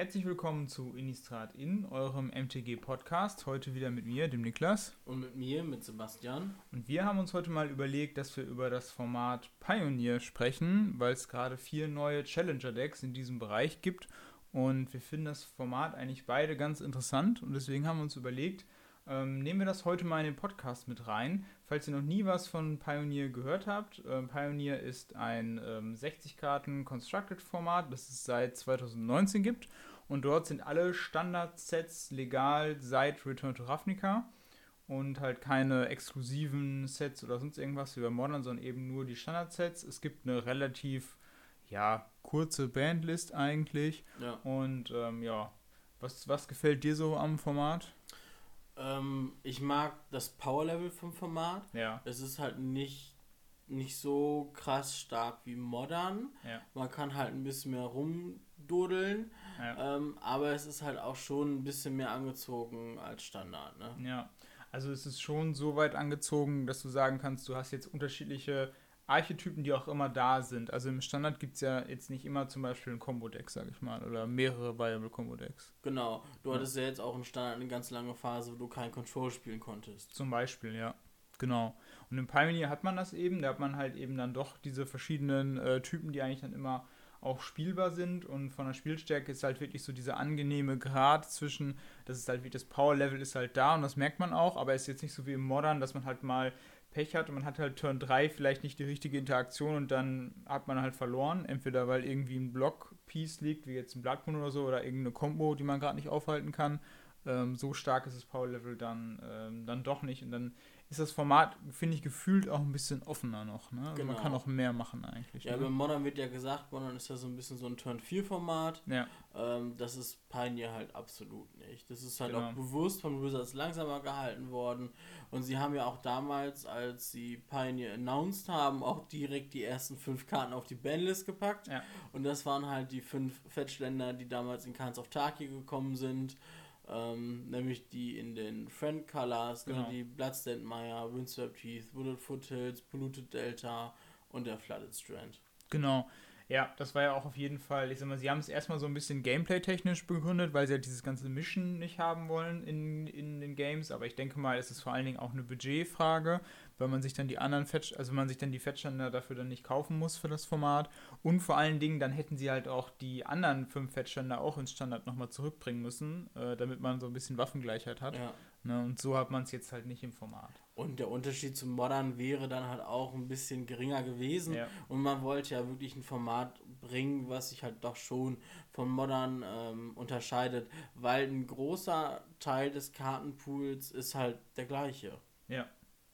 Herzlich willkommen zu Innistrad in, eurem MTG-Podcast. Heute wieder mit mir, dem Niklas. Und mit mir, mit Sebastian. Und wir haben uns heute mal überlegt, dass wir über das Format Pioneer sprechen, weil es gerade vier neue Challenger-Decks in diesem Bereich gibt. Und wir finden das Format eigentlich beide ganz interessant. Und deswegen haben wir uns überlegt, ähm, nehmen wir das heute mal in den Podcast mit rein. Falls ihr noch nie was von Pioneer gehört habt, äh, Pioneer ist ein ähm, 60-Karten-Constructed-Format, das es seit 2019 gibt. Und dort sind alle Standard-Sets legal seit Return to Ravnica. Und halt keine exklusiven Sets oder sonst irgendwas wie bei Modern, sondern eben nur die Standard-Sets. Es gibt eine relativ, ja, kurze Bandlist eigentlich. Ja. Und ähm, ja, was, was gefällt dir so am Format? Ähm, ich mag das Power-Level vom Format. Ja. Es ist halt nicht, nicht so krass stark wie Modern. Ja. Man kann halt ein bisschen mehr rumduddeln. Ja. Ähm, aber es ist halt auch schon ein bisschen mehr angezogen als Standard. Ne? Ja, also es ist schon so weit angezogen, dass du sagen kannst, du hast jetzt unterschiedliche Archetypen, die auch immer da sind. Also im Standard gibt es ja jetzt nicht immer zum Beispiel ein Combo-Deck, sag ich mal, oder mehrere Viable Combo-Decks. Genau. Du Ja. hattest ja jetzt auch im Standard eine ganz lange Phase, wo du kein Control spielen konntest. Zum Beispiel, ja. Genau. Und im Pioneer hat man das eben, da hat man halt eben dann doch diese verschiedenen äh, Typen, die eigentlich dann immer auch spielbar sind und von der Spielstärke ist halt wirklich so dieser angenehme Grad zwischen, das ist halt wie das Power-Level ist halt da und das merkt man auch, aber es ist jetzt nicht so wie im Modern, dass man halt mal Pech hat und man hat halt Turn 3 vielleicht nicht die richtige Interaktion und dann hat man halt verloren, entweder weil irgendwie ein Block-Piece liegt, wie jetzt ein Blood Moon oder so, oder irgendeine Combo, die man gerade nicht aufhalten kann. Ähm, so stark ist das Power-Level dann, ähm, dann doch nicht und dann ist das Format, finde ich, gefühlt auch ein bisschen offener noch. Ne? Also Genau. Man kann auch mehr machen eigentlich. Ja, ne? beim Modern wird ja gesagt, Modern ist ja so ein bisschen so ein Turn-4-Format. ja, Ähm, das ist Pioneer halt absolut nicht. Das ist halt Genau. auch bewusst von Wizards langsamer gehalten worden. Und sie haben ja auch damals, als sie Pioneer announced haben, auch direkt die ersten fünf Karten auf die Banlist gepackt. Ja. Und das waren halt die fünf Fetchländer, die damals in Khans of Tarkir gekommen sind. Ähm, nämlich die in den Friend Colors, Genau. ne, die Bloodstained Mire, Windswept Heath, Wooded Foothills, Polluted Delta und der Flooded Strand. Genau. Ja, das war ja auch auf jeden Fall, ich sag mal, sie haben es erstmal so ein bisschen gameplay-technisch begründet, weil sie halt dieses ganze Mission nicht haben wollen in, in den Games, aber ich denke mal, es ist vor allen Dingen auch eine Budgetfrage, weil man sich dann die anderen Fetch, also man sich dann die Fetchländer dafür dann nicht kaufen muss für das Format und vor allen Dingen dann hätten sie halt auch die anderen fünf Fetchländer auch ins Standard nochmal zurückbringen müssen, äh, damit man so ein bisschen Waffengleichheit hat. Ja. Ne? Und so hat man es jetzt halt nicht im Format. Und der Unterschied zum Modern wäre dann halt auch ein bisschen geringer gewesen. Ja. Und man wollte ja wirklich ein Format bringen, was sich halt doch schon von Modern ähm, unterscheidet, weil ein großer Teil des Kartenpools ist halt der gleiche. Ja,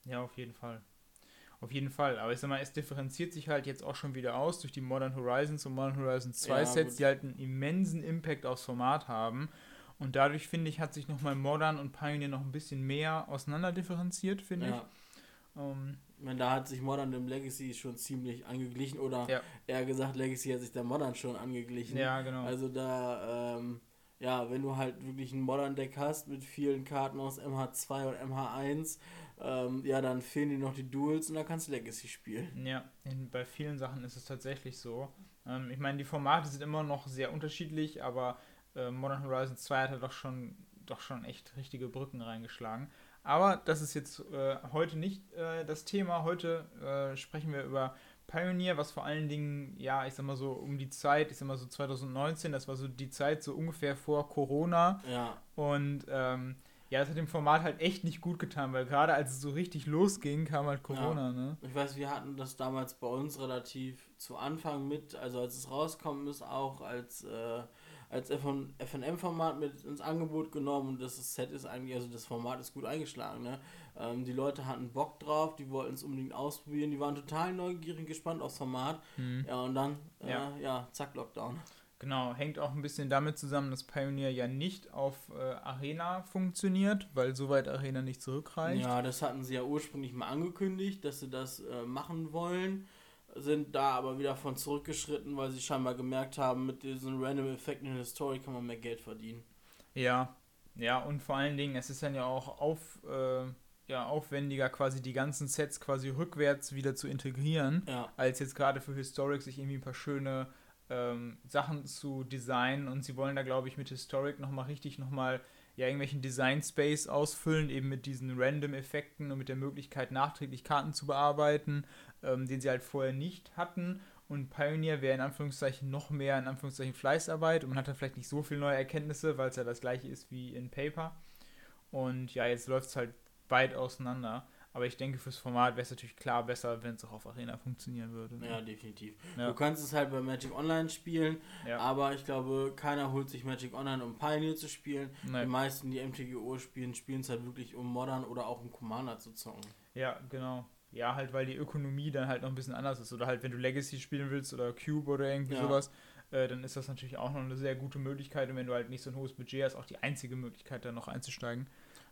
ja, auf jeden Fall. Auf jeden Fall. Aber ich sag mal, es differenziert sich halt jetzt auch schon wieder aus durch die Modern Horizons und Modern Horizons 2 Ja, Sets, gut. die halt einen immensen Impact aufs Format haben. Und dadurch, finde ich, hat sich nochmal Modern und Pioneer noch ein bisschen mehr auseinander differenziert, finde Ja. ich. Ähm, Ich meine, da hat sich Modern dem Legacy schon ziemlich angeglichen oder Ja. eher gesagt, Legacy hat sich der Modern schon angeglichen. ja, genau. Also da, ähm, ja, wenn du halt wirklich ein Modern-Deck hast mit vielen Karten aus MH2 und MH1, ähm, ja, dann fehlen dir noch die Duels und dann kannst du Legacy spielen. Ja, in, bei vielen Sachen ist es tatsächlich so. Ähm, ich meine, die Formate sind immer noch sehr unterschiedlich, aber äh, Modern Horizon 2 hat ja doch schon, doch schon echt richtige Brücken reingeschlagen. Aber das ist jetzt äh, heute nicht äh, das Thema. Heute äh, sprechen wir über Pioneer, was vor allen Dingen, ja, ich sag mal so um die Zeit, ich sag mal so 2019, das war so die Zeit so ungefähr vor Corona. Ja, Und ähm, ja, das hat dem Format halt echt nicht gut getan, weil gerade als es so richtig losging, kam halt Corona, ne? ich weiß, wir hatten das damals bei uns relativ zu Anfang mit, also als es rauskommen ist, auch als, äh, als FNM-Format mit ins Angebot genommen und das Set ist eigentlich, also das Format ist gut eingeschlagen, ne? Ähm, die Leute hatten Bock drauf, die wollten es unbedingt ausprobieren, die waren total neugierig, gespannt aufs Format. Hm. Ja, und dann, äh, Ja. ja. zack, Lockdown. Genau, hängt auch ein bisschen damit zusammen, dass Pioneer ja nicht auf äh, Arena funktioniert, weil soweit Arena nicht zurückreicht. Ja, das hatten sie ja ursprünglich mal angekündigt, dass sie das äh, machen wollen, sind da aber wieder von zurückgeschritten, weil sie scheinbar gemerkt haben, mit diesen Random Effekten in der Story kann man mehr Geld verdienen. Ja, ja, und vor allen Dingen, es ist dann ja auch auf, äh, ja, aufwendiger, quasi die ganzen Sets quasi rückwärts wieder zu integrieren, Ja, als jetzt gerade für Historic sich irgendwie ein paar schöne ähm, Sachen zu designen. Und sie wollen da, glaube ich, mit Historic nochmal richtig nochmal ja irgendwelchen Design Space ausfüllen, eben mit diesen Random-Effekten und mit der Möglichkeit, nachträglich Karten zu bearbeiten, ähm, den sie halt vorher nicht hatten. Und Pioneer wäre in Anführungszeichen noch mehr in Anführungszeichen Fleißarbeit und man hat da vielleicht nicht so viele neue Erkenntnisse, weil es ja das gleiche ist wie in Paper. Und ja, jetzt läuft es halt weit auseinander. Aber ich denke, fürs Format wäre es natürlich klar besser, wenn es auch auf Arena funktionieren würde. Ne? Ja, definitiv. Ja. Du kannst es halt bei Magic Online spielen, ja. aber ich glaube, keiner holt sich Magic Online, um Pioneer zu spielen. Nein. Die meisten, die MTGO spielen, spielen es halt wirklich, um Modern oder auch um Commander zu zocken. Ja, genau. Ja, halt, weil die Ökonomie dann halt noch ein bisschen anders ist. Oder halt, wenn du Legacy spielen willst oder Cube oder irgendwie ja. sowas, äh, dann ist das natürlich auch noch eine sehr gute Möglichkeit. Und wenn du halt nicht so ein hohes Budget hast, auch die einzige Möglichkeit, da noch einzusteigen.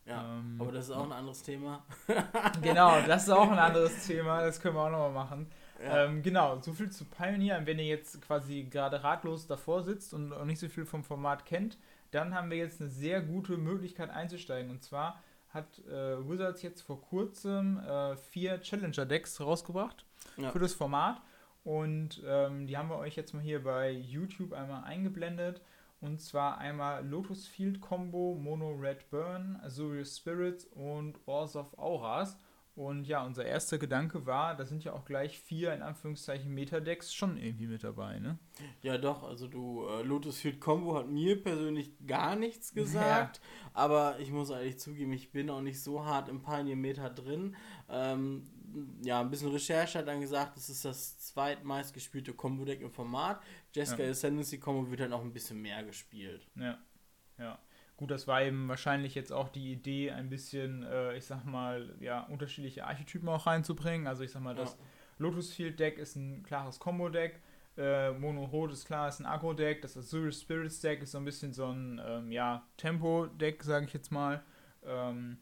Ja, ähm, aber das ist auch ein anderes Thema. genau, das ist auch ein anderes Thema, das können wir auch nochmal machen. Ja. Ähm, genau, so viel zu Pioneer. Wenn ihr jetzt quasi gerade ratlos davor sitzt und nicht so viel vom Format kennt, dann haben wir jetzt eine sehr gute Möglichkeit einzusteigen. Und zwar hat äh, Wizards jetzt vor kurzem äh, vier Challenger-Decks rausgebracht ja. für das Format. Und ähm, die haben wir euch jetzt mal hier bei YouTube einmal eingeblendet. Und zwar einmal Lotus Field Combo, Mono Red Burn, Azurius Spirits und Ors of Auras. Und ja, unser erster Gedanke war, da sind ja auch gleich vier, in Anführungszeichen, Metadecks schon irgendwie mit dabei, ne? Ja, doch, also du, äh, Lotus Field Combo hat mir persönlich gar nichts gesagt, ja. aber ich muss ehrlich zugeben, ich bin auch nicht so hart im Pioneer Meta drin. Ähm, ja, ein bisschen Recherche hat dann gesagt, das ist das zweitmeist gespielte Combo-Deck im Format. Jessica ja. Ascendancy Combo wird dann auch ein bisschen mehr gespielt. Ja, ja. Gut, das war eben wahrscheinlich jetzt auch die Idee, ein bisschen, äh, ich sag mal, ja, unterschiedliche Archetypen auch reinzubringen. Also ich sag mal, das ja. Lotus Field Deck ist ein klares Combo-Deck. Äh, Mono Rot ist klar, ist ein Agro-Deck. Das Azure Spirits Deck ist so ein bisschen so ein, ähm, ja, Tempo-Deck, sage ich jetzt mal. Ähm,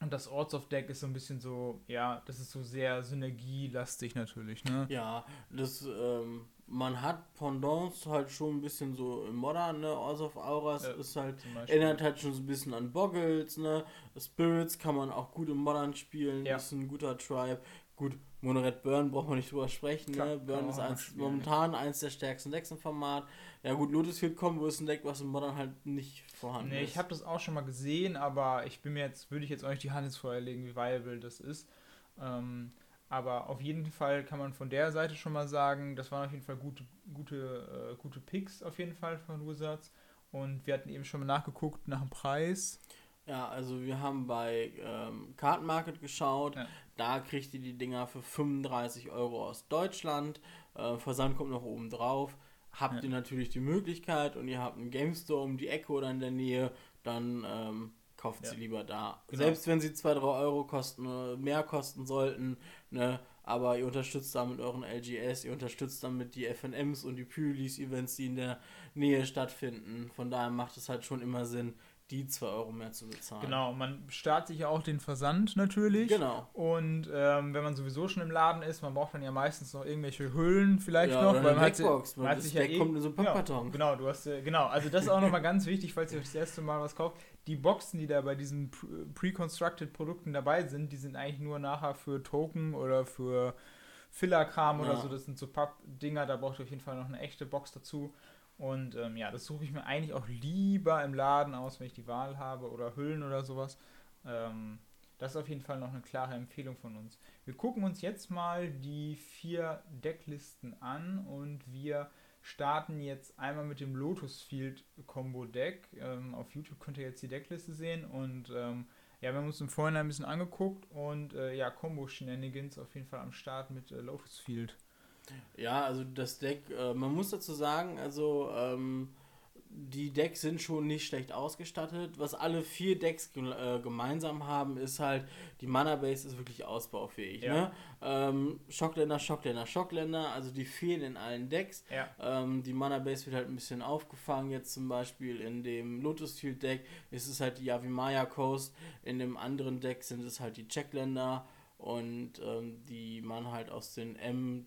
und das Orts of Deck ist so ein bisschen so, ja, das ist so sehr synergielastig natürlich, ne? Ja, das, ähm, man hat Pendants halt schon ein bisschen so im Modern, ne? Orts of Auras ja, ist halt, erinnert halt schon so ein bisschen an Boggles, ne? Spirits kann man auch gut im Modern spielen, ja. ist ein guter Tribe. Gut, Monored Burn braucht man nicht drüber sprechen, Klar, ne? Burn ist eins, momentan eins der stärksten Decks im Format. Ja gut, Lotus Field Combo ist ein Deck, was im Modern halt nicht vorhanden nee, ist. Ich habe das auch schon mal gesehen, aber ich bin mir jetzt, würde ich jetzt nicht die Hand ins Feuer legen, wie viable das ist. Ähm, aber auf jeden Fall kann man von der Seite schon mal sagen, das waren auf jeden Fall gute, gute, äh, gute Picks auf jeden Fall von Wizards. Und wir hatten eben schon mal nachgeguckt nach dem Preis. Ja, also wir haben bei ähm, Kartenmarket geschaut. Ja. Da kriegt ihr die Dinger für 35 Euro aus Deutschland. Äh, Versand kommt noch oben drauf. Habt ja. ihr natürlich die Möglichkeit und ihr habt einen Game Store um die Ecke oder in der Nähe, dann ähm, kauft ja. sie lieber da. Genau. Selbst wenn sie 2, 3 Euro kosten oder mehr kosten sollten, ne, aber ihr unterstützt damit euren LGS, ihr unterstützt damit die FNMs und die Pylis-Events, die in der Nähe stattfinden. Von daher macht es halt schon immer Sinn, die 2 Euro mehr zu bezahlen. Genau, man spart sich ja auch den Versand natürlich. Genau. Und ähm, wenn man sowieso schon im Laden ist, man braucht dann ja meistens noch irgendwelche Hüllen vielleicht ja, noch. Oder weil man hat, man hat sich ja eh, kommt in so einen Pappkarton. Genau, genau, du hast, genau, also das ist auch nochmal ganz wichtig, falls ihr euch das erste Mal was kauft. Die Boxen, die da bei diesen pre-constructed Produkten dabei sind, die sind eigentlich nur nachher für Token oder für Filler-Kram ja. oder so. Das sind so Papp-Dinger, da braucht ihr auf jeden Fall noch eine echte Box dazu. Und ähm, ja, das suche ich mir eigentlich auch lieber im Laden aus, wenn ich die Wahl habe oder Hüllen oder sowas. Ähm, das ist auf jeden Fall noch eine klare Empfehlung von uns. Wir gucken uns jetzt mal die vier Decklisten an und wir starten jetzt einmal mit dem Lotus Field Combo Deck. Ähm, auf YouTube könnt ihr jetzt die Deckliste sehen und ähm, ja, wir haben uns im Vorhinein ein bisschen angeguckt und äh, ja, Combo Shenanigans auf jeden Fall am Start mit äh, Lotus Field. Ja, also das Deck, äh, man muss dazu sagen, also ähm, die Decks sind schon nicht schlecht ausgestattet. Was alle vier Decks äh, gemeinsam haben, ist halt, die Mana Base ist wirklich ausbaufähig. Ja. Ne? Ähm, Schockländer, Schockländer, Schockländer, also die fehlen in allen Decks. Ja. Ähm, die Mana Base wird halt ein bisschen aufgefangen. Jetzt zum Beispiel in dem Lotus Field Deck ist es halt die Yavimaya Coast. In dem anderen Deck sind es halt die Checkländer und ähm, die man halt aus den M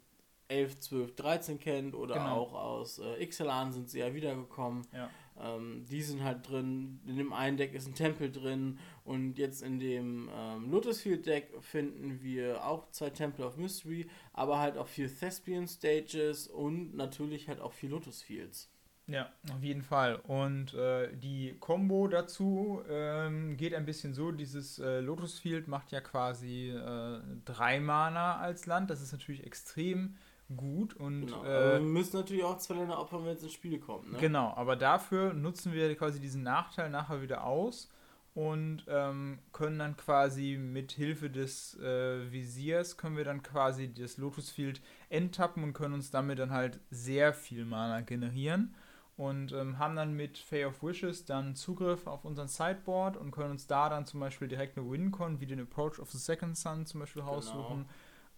11, 12, 13 kennt oder genau. auch aus äh, Ixalan sind sie ja wiedergekommen. Ja. Ähm, die sind halt drin. In dem einen Deck ist ein Tempel drin. Und jetzt in dem ähm, Lotusfield Deck finden wir auch zwei Temple of Mystery, aber halt auch vier Thespian Stages und natürlich halt auch vier Lotusfields. Ja, auf jeden Fall. Und äh, die Combo dazu ähm, geht ein bisschen so: dieses äh, Lotus Field macht ja quasi äh, drei Mana als Land. Das ist natürlich extrem gut. Und, Genau. äh, wir müssen natürlich auch zwei Länder opfern, wenn es ins Spiel kommt. Ne? Genau, aber dafür nutzen wir quasi diesen Nachteil nachher wieder aus und ähm, können dann quasi mit Hilfe des äh, Visiers können wir dann quasi das Lotus Field enttappen und können uns damit dann halt sehr viel Mana generieren und ähm, haben dann mit Fay of Wishes dann Zugriff auf unseren Sideboard und können uns da dann zum Beispiel direkt eine Wincon wie den Approach of the Second Sun zum Beispiel Genau.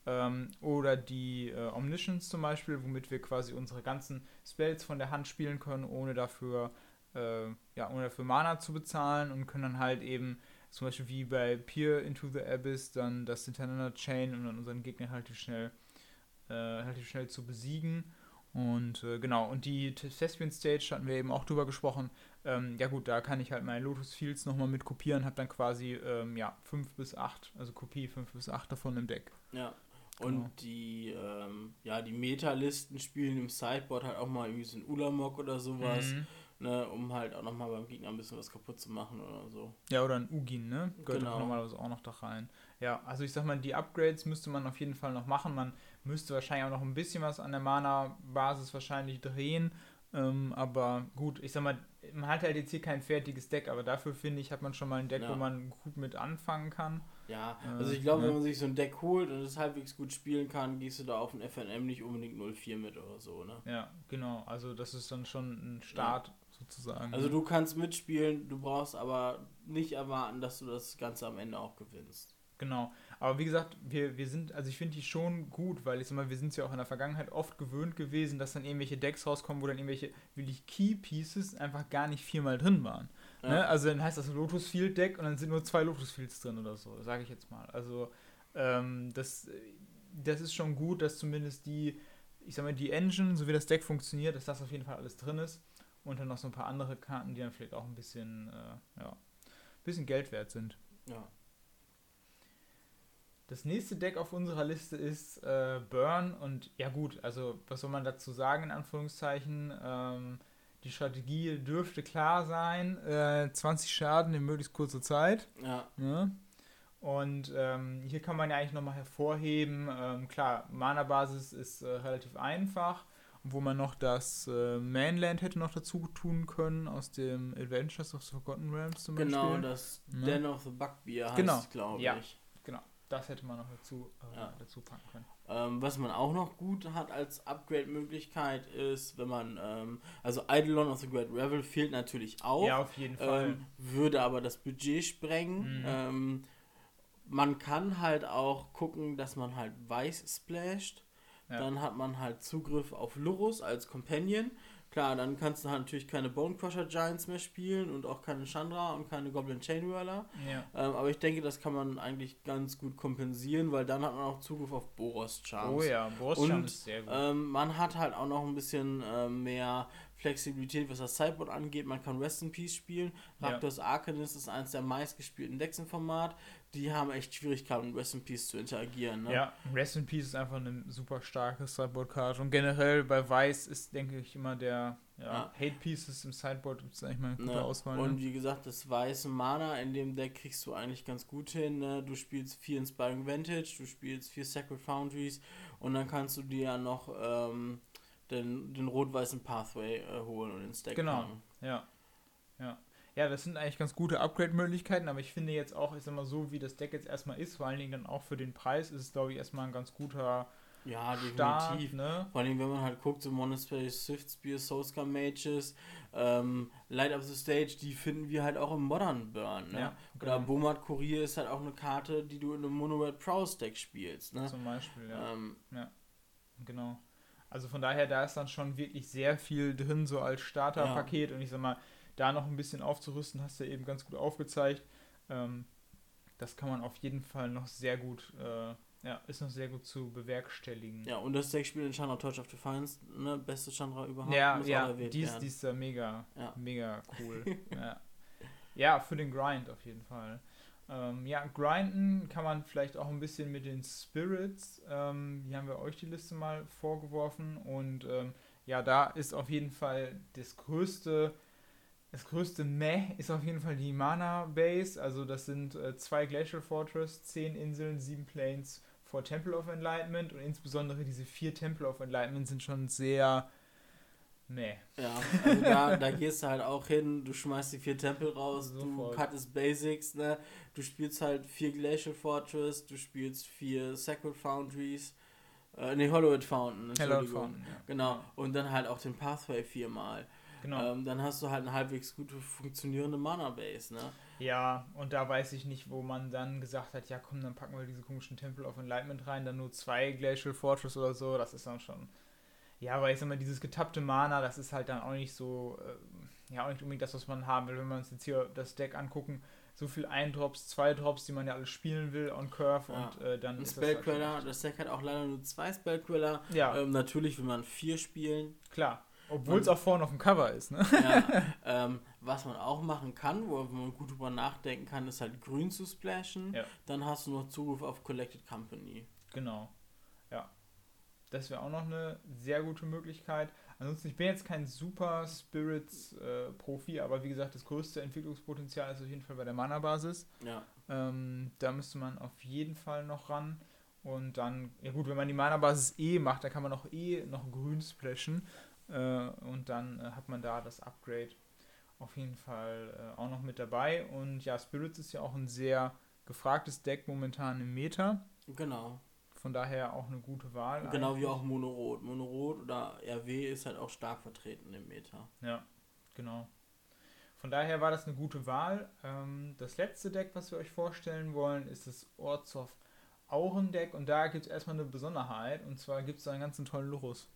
Ähm, oder die äh, Omniscience zum Beispiel, womit wir quasi unsere ganzen Spells von der Hand spielen können, ohne dafür, äh, ja, ohne dafür Mana zu bezahlen und können dann halt eben zum Beispiel wie bei Peer into the Abyss dann das hintereinander chain und dann unseren Gegner relativ schnell, äh, relativ schnell zu besiegen. Und äh, genau, und die Thespian Stage hatten wir eben auch drüber gesprochen. Ähm, ja gut, da kann ich halt meine Lotus Fields nochmal mit kopieren, habe dann quasi ähm, ja, 5 bis 8, also Kopie 5 bis 8 davon im Deck. Ja. Und Genau. die, ähm, ja, die Meta-Listen spielen im Sideboard halt auch mal irgendwie so ein Ulamog oder sowas, Mhm. ne, um halt auch nochmal beim Gegner ein bisschen was kaputt zu machen oder so. Ja, oder ein Ugin, ne? Gehört Genau. normalerweise auch noch da rein. Ja, also ich sag mal, die Upgrades müsste man auf jeden Fall noch machen. Man müsste wahrscheinlich auch noch ein bisschen was an der Mana-Basis wahrscheinlich drehen. Ähm, aber gut, ich sag mal, man hat halt jetzt hier kein fertiges Deck, aber dafür finde ich, hat man schon mal ein Deck, Ja. wo man gut mit anfangen kann. Ja, also ich glaube, ne? wenn man sich so ein Deck holt und es halbwegs gut spielen kann, gehst du da auf ein FNM nicht unbedingt 04 mit oder so, ne? Ja, genau. Also das ist dann schon ein Start sozusagen. Also du kannst mitspielen, du brauchst aber nicht erwarten, dass du das Ganze am Ende auch gewinnst. Genau. Aber wie gesagt, wir, wir sind, also ich finde die schon gut, weil ich sag mal, wir sind es ja auch in der Vergangenheit oft gewöhnt gewesen, dass dann irgendwelche Decks rauskommen, wo dann irgendwelche wirklich Key Pieces einfach gar nicht viermal drin waren. Ja. Ne? Also dann heißt das Lotus Field Deck und dann sind nur zwei Lotus Fields drin oder so, sage ich jetzt mal. Also ähm, das, das ist schon gut, dass zumindest die, ich sag mal, die Engine, so wie das Deck funktioniert, dass das auf jeden Fall alles drin ist. Und dann noch so ein paar andere Karten, die dann vielleicht auch ein bisschen, äh, ja, ein bisschen Geld wert sind. Ja. Das nächste Deck auf unserer Liste ist äh, Burn und ja gut, also was soll man dazu sagen in Anführungszeichen? Ähm, die Strategie dürfte klar sein, äh, 20 Schaden in möglichst kurzer Zeit. Ja. Ne? Und ähm, hier kann man ja eigentlich nochmal hervorheben, ähm, klar, Mana-Basis ist äh, relativ einfach, wo man noch das äh, Mainland hätte noch dazu tun können aus dem Adventures of the Forgotten Realms zum Genau, Beispiel. das Ne? Den of the Bugbear heißt Genau, glaube ja. ich. Das hätte man noch dazu, äh, Ja. dazu packen können. Ähm, was man auch noch gut hat als Upgrade-Möglichkeit ist, wenn man, ähm, also Eidolon of the Great Revel fehlt natürlich auch, Ja, auf jeden Fall. ähm, würde aber das Budget sprengen. Mhm. Ähm, man kann halt auch gucken, dass man halt weiß splasht. Ja. Dann hat man halt Zugriff auf Lurus als Companion. Klar, dann kannst du halt natürlich keine Bonecrusher Giants mehr spielen und auch keine Chandra und keine Goblin Chainwhirler. ja. Ähm, aber ich denke, das kann man eigentlich ganz gut kompensieren, weil dann hat man auch Zugriff auf Boros Charms. Oh ja, Und, Borussian ist sehr gut. Ähm, man hat halt auch noch ein bisschen ähm, mehr Flexibilität, was das Sideboard angeht. Man kann Rest in Peace spielen. Ja. Rakdos Arcanist ist eines der meistgespielten Decks im Format. Die haben echt Schwierigkeiten, mit Rest in Peace zu interagieren. Ne? Ja, Rest in Peace ist einfach eine super starke Sideboard-Karte. Und generell bei Weiß ist, denke ich, immer der ja, Ja. Hate Pieces im Sideboard gibt es eigentlich mal eine gute Ne? Auswahl. Und ne? wie gesagt, das weiße Mana in dem Deck kriegst du eigentlich ganz gut hin. Ne? Du spielst vier Inspiring Vantage, du spielst vier Sacred Foundries und dann kannst du dir ja noch ähm, den, den rot-weißen Pathway äh, holen und ins Deck Genau. packen. Ja. Ja. Ja, das sind eigentlich ganz gute Upgrade-Möglichkeiten, aber ich finde jetzt auch, ich sag mal so, wie das Deck jetzt erstmal ist, vor allen Dingen dann auch für den Preis, ist es, glaube ich, erstmal ein ganz guter Ja, Start. definitiv. Ne? Vor allem, wenn man halt guckt, so Monastery, Swiftspear, Soulscar Mages, ähm, Light Up the Stage, die finden wir halt auch im Modern Burn. Ne? Ja, Oder genau. Bomat Courier ist halt auch eine Karte, die du in einem Mono Red Prowse Deck spielst. Ne? Zum Beispiel, ja. Ähm, Genau. Also von daher, da ist dann schon wirklich sehr viel drin, so als Starterpaket. Und ich sag mal, da noch ein bisschen aufzurüsten, hast du eben ganz gut aufgezeigt. Ähm, das kann man auf jeden Fall noch sehr gut, äh, Ja, ist noch sehr gut zu bewerkstelligen. Ja, und das Deck spielt in Chandra Touch of Defiance, ne, beste Chandra überhaupt. Ja, muss ja, die ist, die ist da mega, Ja. mega cool. ja. ja, für den Grind auf jeden Fall. Ähm, ja, grinden kann man vielleicht auch ein bisschen mit den Spirits. Ähm, hier haben wir euch die Liste mal vorgeworfen und ähm, ja, da ist auf jeden Fall das größte, das größte Meh ist auf jeden Fall die Mana Base. Also das sind äh, zwei Glacial Fortress, zehn Inseln, sieben Planes vor Temple of Enlightenment und insbesondere diese vier Temple of Enlightenment sind schon sehr meh. Ja, also da, da gehst du halt auch hin, du schmeißt die vier Tempel raus, Sofort. du cuttest Basics, ne? Du spielst halt vier Glacial Fortress, du spielst vier Sacred Foundries, äh, ne, Hollowed Fountain, Entschuldigung. Fountain, ja. Genau, und dann halt auch den Pathway viermal. Genau. Ähm, dann hast du halt eine halbwegs gut funktionierende Mana-Base, ne? Ja, und da weiß ich nicht, wo man dann gesagt hat, ja komm, dann packen wir diese komischen Temple of Enlightenment rein, dann nur zwei Glacial Fortress oder so, das ist dann schon. Ja, aber ich sag mal, dieses getappte Mana, das ist halt dann auch nicht so, äh, ja, auch nicht unbedingt das, was man haben will. Wenn wir uns jetzt hier das Deck angucken, so viel Ein-Drops, Zwei-Drops, die man ja alle spielen will on Curve Ja. und äh, dann Ein ist das halt Spellqueller, das Deck hat auch leider nur zwei Spellqueller. Ja, Ähm, natürlich will man vier spielen. klar. Obwohl es auch vorne auf dem Cover ist, ne? Ja, ähm, was man auch machen kann, wo man gut drüber nachdenken kann, ist halt grün zu splashen. Ja. Dann hast du noch Zugriff auf Collected Company. Genau. Ja. Das wäre auch noch eine sehr gute Möglichkeit. Ansonsten, ich bin jetzt kein super Spirits-Profi, aber wie gesagt, das größte Entwicklungspotenzial ist auf jeden Fall bei der Mana-Basis. Ja, Ähm, da müsste man auf jeden Fall noch ran. Und dann, ja gut, wenn man die Mana-Basis eh macht, dann kann man auch eh noch grün splashen. Äh, und dann äh, hat man da das Upgrade auf jeden Fall äh, auch noch mit dabei. Und ja, Spirits ist ja auch ein sehr gefragtes Deck momentan im Meta. genau. Von daher auch eine gute Wahl. Genau wie eigentlich. auch Monorot. Monorot oder RW ist halt auch stark vertreten im Meta. Ja, genau. Von daher war das eine gute Wahl. Ähm, das letzte Deck, was wir euch vorstellen wollen, ist das Orzow Aurendeck. Und da gibt es erstmal eine Besonderheit. Und zwar gibt es da einen ganzen tollen Lurus.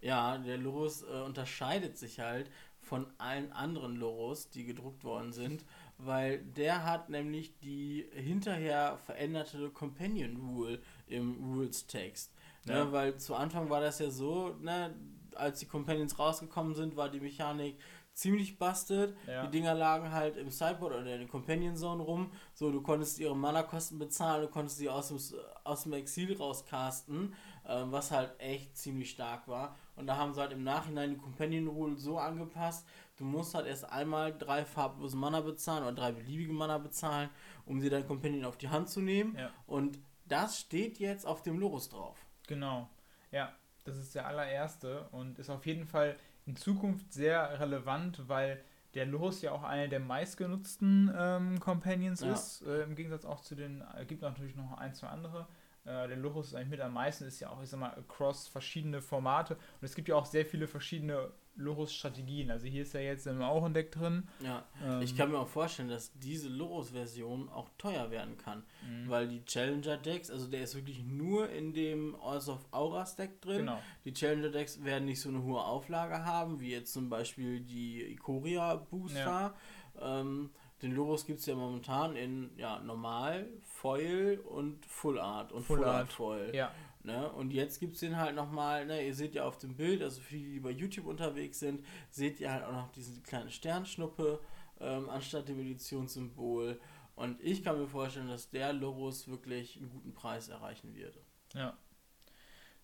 Ja, der Lurus äh, unterscheidet sich halt von allen anderen Lurus, die gedruckt worden sind, weil der hat nämlich die hinterher veränderte Companion Rule im Rules-Text. Ja. Ne, weil zu Anfang war das ja so, ne, als die Companions rausgekommen sind, war die Mechanik ziemlich busted. Ja. Die Dinger lagen halt im Sideboard oder in der Companion Zone rum. So, du konntest ihre Mana-Kosten bezahlen, du konntest sie aus dem, aus dem Exil rauscasten, ähm, was halt echt ziemlich stark war. Und da haben sie halt im Nachhinein die Companion Rule so angepasst, du musst halt erst einmal drei farblose Mana bezahlen oder drei beliebige Mana bezahlen, um dir dein Companion auf die Hand zu nehmen. Ja. Und das steht jetzt auf dem Lorus drauf. Genau. Ja, das ist der allererste und ist auf jeden Fall in Zukunft sehr relevant, weil der Lurus ja auch eine der meistgenutzten ähm, Companions Ja. ist. Äh, Im Gegensatz auch zu den, äh, gibt natürlich noch ein, zwei andere. Äh, der Lurus ist eigentlich mit am meisten, ist ja auch, ich sag mal, across verschiedene Formate. Und es gibt ja auch sehr viele verschiedene Lurus-Strategien. Also hier ist ja jetzt im auch ein Deck drin. Ja, Ähm, ich kann mir auch vorstellen, dass diese Lorus-Version auch teuer werden kann. Mhm. Weil die Challenger-Decks, also der ist wirklich nur in dem Alls of Auras Deck drin. Genau. Die Challenger-Decks werden nicht so eine hohe Auflage haben, wie jetzt zum Beispiel die Ikoria Booster. Ähm, den Lorus gibt es ja momentan in ja, Normal, Foil und Full Art und Full Full, Art, Art. Foil. Ja, Ne? Und jetzt gibt es den halt nochmal, ne? ihr seht ja auf dem Bild, also für die, die bei YouTube unterwegs sind, seht ihr halt auch noch diese kleine Sternschnuppe ähm, anstatt dem Editionssymbol. Und ich kann mir vorstellen, dass der Lorus wirklich einen guten Preis erreichen wird. Ja.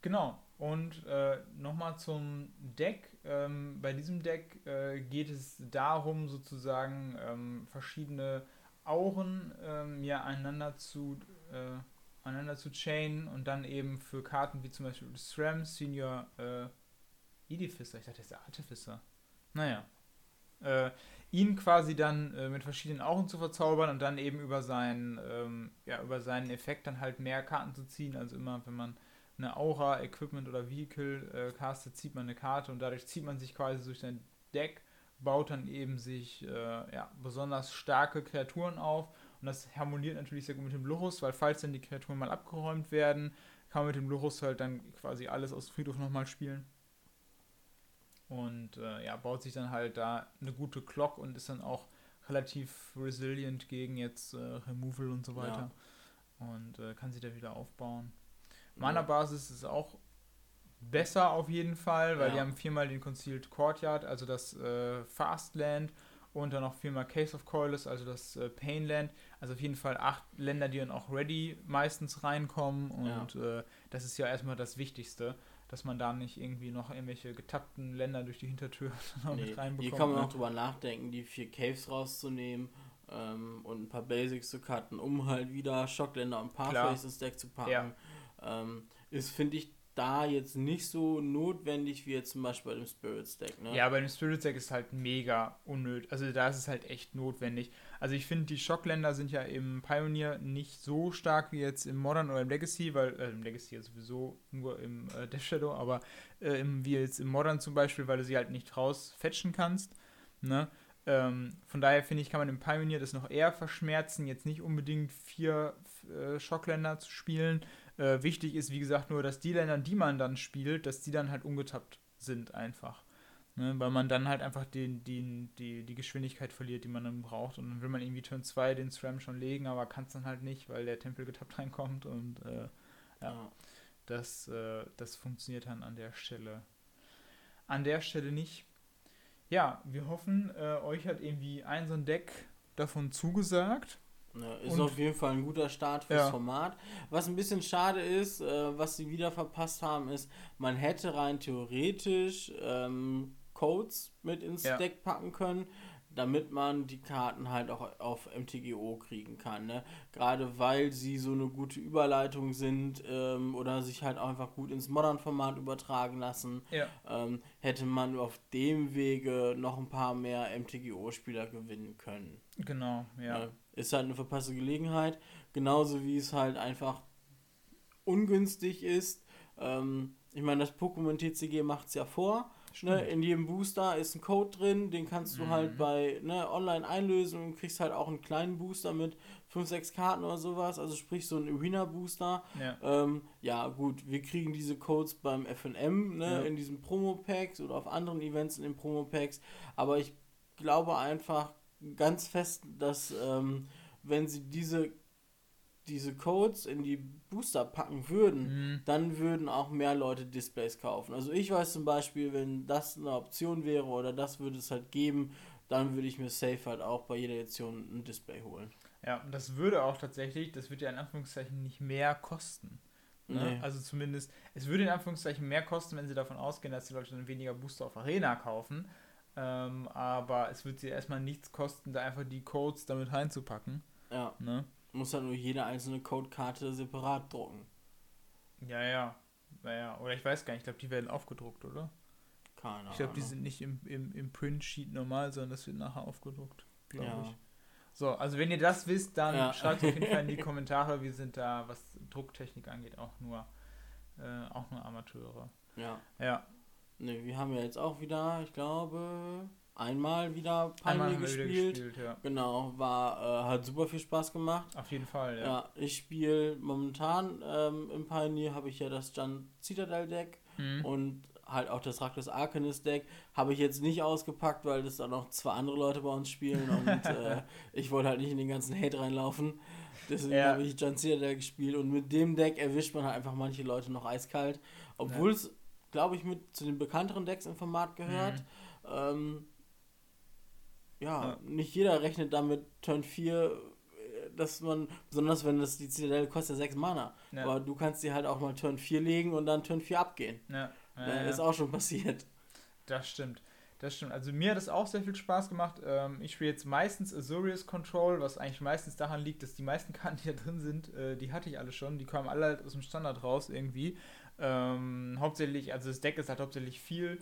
Genau. Und äh, nochmal zum Deck. Ähm, bei diesem Deck äh, geht es darum, sozusagen ähm, verschiedene Auren ähm, ja, einander zu äh, einander zu chainen und dann eben für Karten wie zum Beispiel SRAM, Senior äh, Edificer, ich dachte, das ist der Artificer. Naja. Äh, ihn quasi dann äh, mit verschiedenen Augen zu verzaubern und dann eben über seinen, ähm, ja, über seinen Effekt dann halt mehr Karten zu ziehen. Also immer, wenn man eine Aura, Equipment oder Vehicle äh, castet, zieht man eine Karte und dadurch zieht man sich quasi durch sein Deck, baut dann eben sich äh, ja, besonders starke Kreaturen auf. Und das harmoniert natürlich sehr gut mit dem Lurus, weil falls dann die Kreaturen mal abgeräumt werden, kann man mit dem Lurus halt dann quasi alles aus dem Friedhof nochmal spielen. Und äh, ja, baut sich dann halt da eine gute Clock und ist dann auch relativ resilient gegen jetzt äh, Removal und so weiter. Und äh, kann sich da wieder aufbauen. Mana-Basis ist auch besser auf jeden Fall, weil Ja. die haben viermal den Concealed Courtyard, also das äh, Fastland und dann noch viermal Case of Coilus, also das äh, Painland. Also auf jeden Fall acht Länder, die dann auch ready meistens reinkommen und äh, das ist ja erstmal das Wichtigste, dass man da nicht irgendwie noch irgendwelche getappten Länder durch die Hintertür noch Nee, mit reinbekommt. hier kann man ne? auch drüber nachdenken, die vier Caves rauszunehmen ähm, und ein paar Basics zu cutten, um halt wieder Shockländer und Pathways ins Deck zu packen. Ja. Ähm, ist, finde ich, da jetzt nicht so notwendig wie jetzt zum Beispiel bei dem Spirits Deck. Ne? Ja, bei dem Spirit Deck ist halt mega unnötig. Also da ist es halt echt notwendig. Also ich finde, die Schockländer sind ja im Pioneer nicht so stark wie jetzt im Modern oder im Legacy, weil äh, im Legacy ja sowieso nur im äh, Death Shadow, aber äh, im, wie jetzt im Modern zum Beispiel, weil du sie halt nicht rausfetchen kannst. Ne? Ähm, von daher finde ich, kann man im Pioneer das noch eher verschmerzen, jetzt nicht unbedingt vier äh, Schockländer zu spielen. Äh, wichtig ist, wie gesagt, nur, dass die Länder, die man dann spielt, dass die dann halt ungetappt sind einfach. Ne, weil man dann halt einfach den, den, die, die Geschwindigkeit verliert, die man dann braucht. Und dann will man irgendwie Turn 2 den SRAM schon legen, aber kann es dann halt nicht, weil der Tempel getappt reinkommt. Und äh, Ja. das, äh, das funktioniert dann an der Stelle. An der Stelle nicht. Ja, wir hoffen, äh, euch hat irgendwie ein so ein Deck davon zugesagt. Ja, ist Und- auf jeden Fall ein guter Start fürs Ja. Format. Was ein bisschen schade ist, äh, was sie wieder verpasst haben, ist, man hätte rein theoretisch ähm, Codes mit ins Ja. Deck packen können, damit man die Karten halt auch auf MTGO kriegen kann. Ne? Gerade weil sie so eine gute Überleitung sind ähm, oder sich halt auch einfach gut ins Modern-Format übertragen lassen, ähm, hätte man auf dem Wege noch ein paar mehr MTGO-Spieler gewinnen können. Genau, ja. Ne? Ist halt eine verpasste Gelegenheit. Genauso wie es halt einfach ungünstig ist. Ähm, ich meine, das Pokémon TCG macht es ja vor. Ne? In jedem Booster ist ein Code drin, den kannst du Mhm. halt bei ne, online einlösen und kriegst halt auch einen kleinen Booster mit 5, 6 Karten oder sowas. Also sprich so ein Arena-Booster. Ja. Ähm, ja, gut, wir kriegen diese Codes beim FNM, ne, Ja. in diesen Promo-Packs oder auf anderen Events in den Promo-Packs. Aber ich glaube einfach ganz fest, dass ähm, wenn sie diese, diese Codes in die Booster packen würden, Mhm. dann würden auch mehr Leute Displays kaufen. Also ich weiß zum Beispiel, wenn das eine Option wäre oder das würde es halt geben, dann würde ich mir safe halt auch bei jeder Edition ein Display holen. Ja, und das würde auch tatsächlich, das würde ja in Anführungszeichen nicht mehr kosten. Ne? Nee. Also zumindest, es würde in Anführungszeichen mehr kosten, wenn sie davon ausgehen, dass die Leute dann weniger Booster auf Arena kaufen. Ähm, aber es wird sie erstmal nichts kosten, da einfach die Codes damit reinzupacken. Ja, Ne? muss halt nur jede einzelne Codekarte separat drucken. Ja, ja. Naja, oder ich weiß gar nicht, ich glaube, die werden aufgedruckt, oder? Keine Ich glaube, die Ahnung. sind nicht im, im, im Print-Sheet normal, sondern das wird nachher aufgedruckt, glaube Ja. ich. So, also wenn ihr das wisst, dann Ja. schreibt auf jeden Fall in die Kommentare. Wir sind da, was Drucktechnik angeht, auch nur, äh, auch nur Amateure. Ja. Ja, Ne, wir haben ja jetzt auch wieder, ich glaube, einmal wieder wieder gespielt. gespielt, ja. Genau, war, äh, hat super viel Spaß gemacht. Auf jeden Fall, ja. Ja, ich spiele momentan ähm, im Pioneer habe ich ja das Jan Citadel Deck Mhm. und halt auch das Raktos Arcanist Deck. Habe ich jetzt nicht ausgepackt, weil das auch noch zwei andere Leute bei uns spielen und äh, ich wollte halt nicht in den ganzen Hate reinlaufen. Deswegen Ja. habe ich Jan Citadel gespielt und mit dem Deck erwischt man halt einfach manche Leute noch eiskalt. Obwohl es, glaube ich, mit zu den bekannteren Decks im Format gehört. Mhm. Ähm, ja, Ja. nicht jeder rechnet damit Turn 4, äh, dass man, besonders wenn das die Zitadelle kostet ja 6 Mana. Ja. Aber du kannst sie halt auch mal Turn 4 legen und dann Turn 4 abgehen. Ja, ja. Ist auch schon passiert. Das stimmt. Das stimmt. Also mir hat es auch sehr viel Spaß gemacht. Ähm, ich spiele jetzt meistens Azorius Control, was eigentlich meistens daran liegt, dass die meisten Karten, die da drin sind, äh, die hatte ich alle schon. Die kamen alle halt aus dem Standard raus irgendwie. Ähm, hauptsächlich, also das Deck ist halt hauptsächlich viel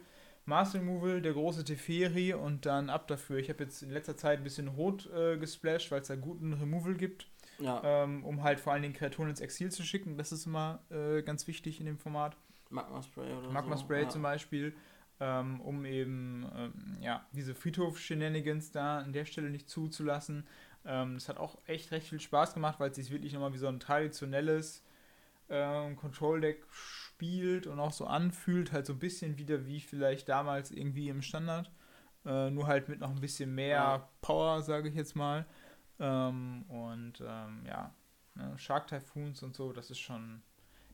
Mars Removal, der große Teferi und dann ab dafür. Ich habe jetzt in letzter Zeit ein bisschen rot äh, gesplashed, weil es da guten Removal gibt, Ja, ähm, um halt vor allen Dingen Kreaturen ins Exil zu schicken. Das ist immer äh, ganz wichtig in dem Format. Magma Spray oder Magma so. Spray ja. zum Beispiel, ähm, um eben ähm, ja, diese Friedhof-Shenanigans da an der Stelle nicht zuzulassen. Ähm, das hat auch echt recht viel Spaß gemacht, weil es sich wirklich nochmal wie so ein traditionelles ähm, Control-Deck spielt und auch so anfühlt, halt so ein bisschen wieder wie vielleicht damals irgendwie im Standard. Äh, nur halt mit noch ein bisschen mehr. Power, sage ich jetzt mal. Ähm, und ähm, ja, ne, Shark Typhoons und so, das ist schon,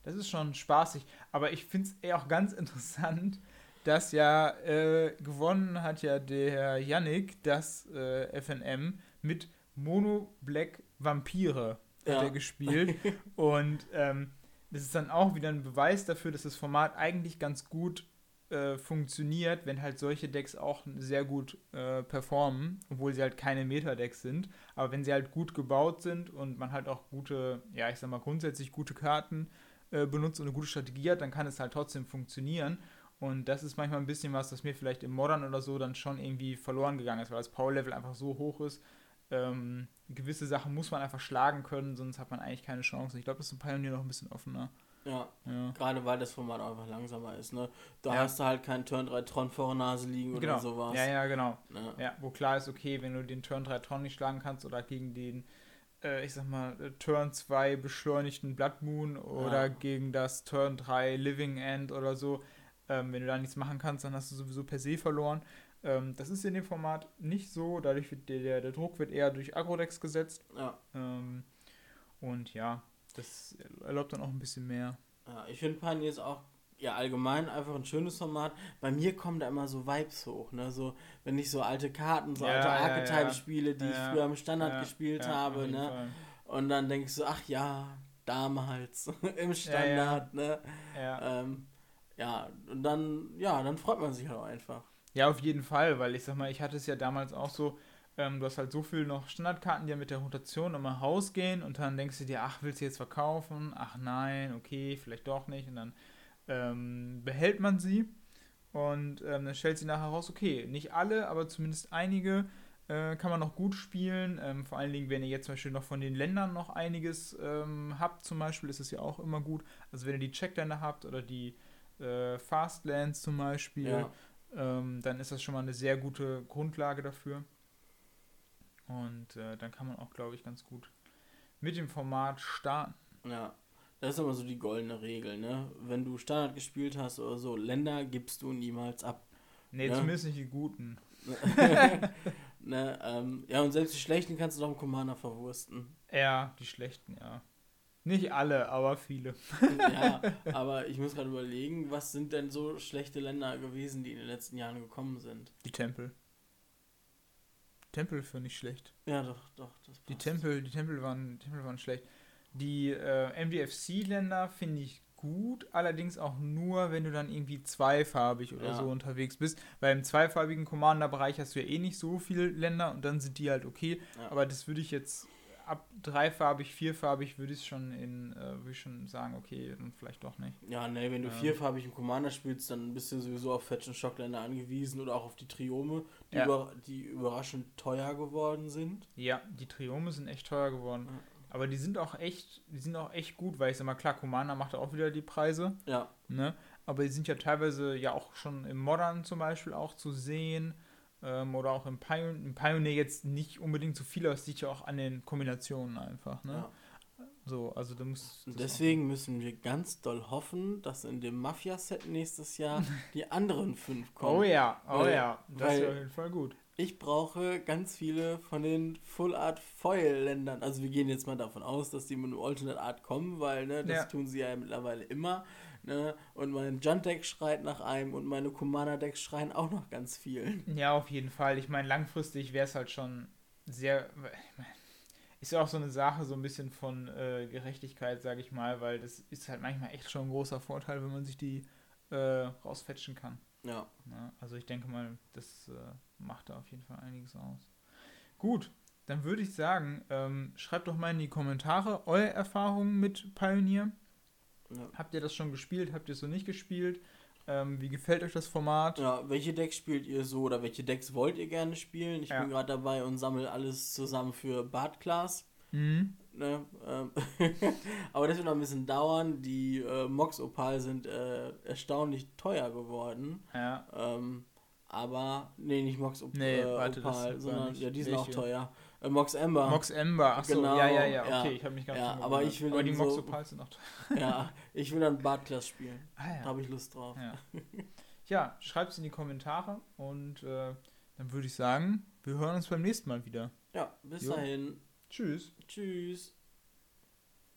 das ist schon spaßig. Aber ich finde es auch ganz interessant, dass ja äh, gewonnen hat ja der Yannick das äh, FNM mit Mono Black Vampire ja. hat er gespielt. Und ähm, das ist dann auch wieder ein Beweis dafür, dass das Format eigentlich ganz gut äh, funktioniert, wenn halt solche Decks auch sehr gut äh, performen, obwohl sie halt keine Meta-Decks sind. Aber wenn sie halt gut gebaut sind und man halt auch gute, ja, ich sag mal grundsätzlich gute Karten äh, benutzt und eine gute Strategie hat, dann kann es halt trotzdem funktionieren. Und das ist manchmal ein bisschen was, das mir vielleicht im Modern oder so dann schon irgendwie verloren gegangen ist, weil das Power-Level einfach so hoch ist. Ähm, gewisse Sachen muss man einfach schlagen können, sonst hat man eigentlich keine Chance. Ich glaube, das ist ein Pioneer noch ein bisschen offener. Ja, ja. gerade weil das Format einfach langsamer ist. Ne? Da ja. hast du halt keinen Turn 3 Tron vor der Nase liegen genau. oder sowas. Ja, ja, genau. Ja. ja. wo klar ist, okay, wenn du den Turn 3 Tron nicht schlagen kannst oder gegen den, äh, ich sag mal, äh, Turn 2 beschleunigten Blood Moon oder gegen das Turn 3 Living End oder so, ähm, wenn du da nichts machen kannst, dann hast du sowieso per se verloren. Ähm, das ist in dem Format nicht so, dadurch wird der, der, der Druck wird eher durch Agrodex gesetzt. Ja. Ähm, und ja, das erlaubt dann auch ein bisschen mehr. Ja, ich finde Pioneer ist auch ja allgemein einfach ein schönes Format. Bei mir kommen da immer so Vibes hoch, ne? So, wenn ich so alte Karten, so ja, alte Archetype spiele, die ich früher im Standard gespielt habe, ne? Fall. Und dann denke ich so, ach ja, damals im Standard, ne? Ja. Ähm, ja, und dann, ja, dann freut man sich halt auch einfach. Ja, auf jeden Fall, weil ich sag mal, ich hatte es ja damals auch so, ähm, du hast halt so viel noch Standardkarten, die ja mit der Rotation immer Haus gehen und dann denkst du dir, ach, willst du jetzt verkaufen? Ach nein, okay, vielleicht doch nicht. Und dann ähm, behält man sie und ähm, dann stellt sie nachher raus, okay, nicht alle, aber zumindest einige äh, kann man noch gut spielen. Ähm, vor allen Dingen, wenn ihr jetzt zum Beispiel noch von den Ländern noch einiges ähm, habt, zum Beispiel, ist es ja auch immer gut. Also wenn ihr die Checkländer habt oder die äh, Fastlands zum Beispiel, ja. Ähm, dann ist das schon mal eine sehr gute Grundlage dafür. Und äh, dann kann man auch, glaube ich, ganz gut mit dem Format starten. Ja, das ist immer so die goldene Regel, ne? Wenn du Standard gespielt hast oder so, Länder gibst du niemals ab. Nee, ne? zumindest nicht die guten. ne, ähm, ja, und selbst die schlechten kannst du doch im Commander verwursten. Ja, die schlechten, ja. Nicht alle, aber viele. ja, aber ich muss gerade überlegen, was sind denn so schlechte Länder gewesen, die in den letzten Jahren gekommen sind? Die Tempel. Tempel für nicht schlecht. Ja, doch, doch. die Tempel, die Tempel waren, Tempel waren schlecht. Die äh, MDFC-Länder finde ich gut, allerdings auch nur, wenn du dann irgendwie zweifarbig oder ja. so unterwegs bist. Weil im zweifarbigen Commander-Bereich hast du ja eh nicht so viele Länder und dann sind die halt okay. Ja. Aber das würde ich jetzt ab dreifarbig, vierfarbig würde ich schon in, äh, würde ich schon sagen, okay, dann vielleicht doch nicht. Ja, ne, wenn du ähm. vierfarbig im Commander spielst, dann bist du sowieso auf Fetch und Schockländer angewiesen oder auch auf die Triome, die, ja. über, die überraschend teuer geworden sind. Ja, die Triome sind echt teuer geworden. Ja. Aber die sind auch echt, die sind auch echt gut, weil ich sag mal, klar, Commander macht auch wieder die Preise. Ja. Ne? Aber die sind ja teilweise ja auch schon im Modern zum Beispiel auch zu sehen ähm, oder auch im Pioneer, im Pioneer jetzt nicht unbedingt so viel, aber es liegt ja auch an den Kombinationen einfach. Ne? Ja. So, also du musst. Deswegen müssen wir ganz doll hoffen, dass in dem Mafia-Set nächstes Jahr die anderen fünf kommen. Oh ja, oh weil, ja, das ist auf jeden Fall gut. Ich brauche ganz viele von den Full Art Foil Ländern. Also wir gehen jetzt mal davon aus, dass die mit einem Alternate Art kommen, weil ne, das ja. tun sie ja mittlerweile immer. Ne? Und mein Junt-Deck schreit nach einem und meine Commander-Decks schreien auch noch ganz viel. Ja, auf jeden Fall. Ich meine, langfristig wäre es halt schon sehr. Ist ja auch so eine Sache, so ein bisschen von äh, Gerechtigkeit, sage ich mal, weil das ist halt manchmal echt schon ein großer Vorteil, wenn man sich die äh, rausfetchen kann. Ja. ja. Ne? Also ich denke mal, das äh, macht da auf jeden Fall einiges aus. Gut, dann würde ich sagen, ähm, schreibt doch mal in die Kommentare eure Erfahrungen mit Pioneer. Ja. Habt ihr das schon gespielt? Habt ihr es so nicht gespielt? Ähm, wie gefällt euch das Format? Ja, welche Decks spielt ihr so oder welche Decks wollt ihr gerne spielen? Ich ja. bin gerade dabei und sammle alles zusammen für Bad Class. Mhm. Ne, ähm, aber das wird noch ein bisschen dauern. Die äh, Mox Opal sind äh, erstaunlich teuer geworden. Ja. Ähm, aber, nee, nicht Mox Op nee, äh, warte, Opal, sondern ja, die sind auch teuer. Äh, Mox Ember. Mox Ember, achso, genau, ja, ja, ja, okay, ja. ich habe mich gar ja, aber ich will Aber die Mox so, Opal sind auch teuer. ja, ich will dann Bartklass spielen. Ah, ja. Da habe ich Lust drauf. Ja, ja schreibt es in die Kommentare und äh, dann würde ich sagen, wir hören uns beim nächsten Mal wieder. Ja, bis jo. dahin. Tschüss. Tschüss.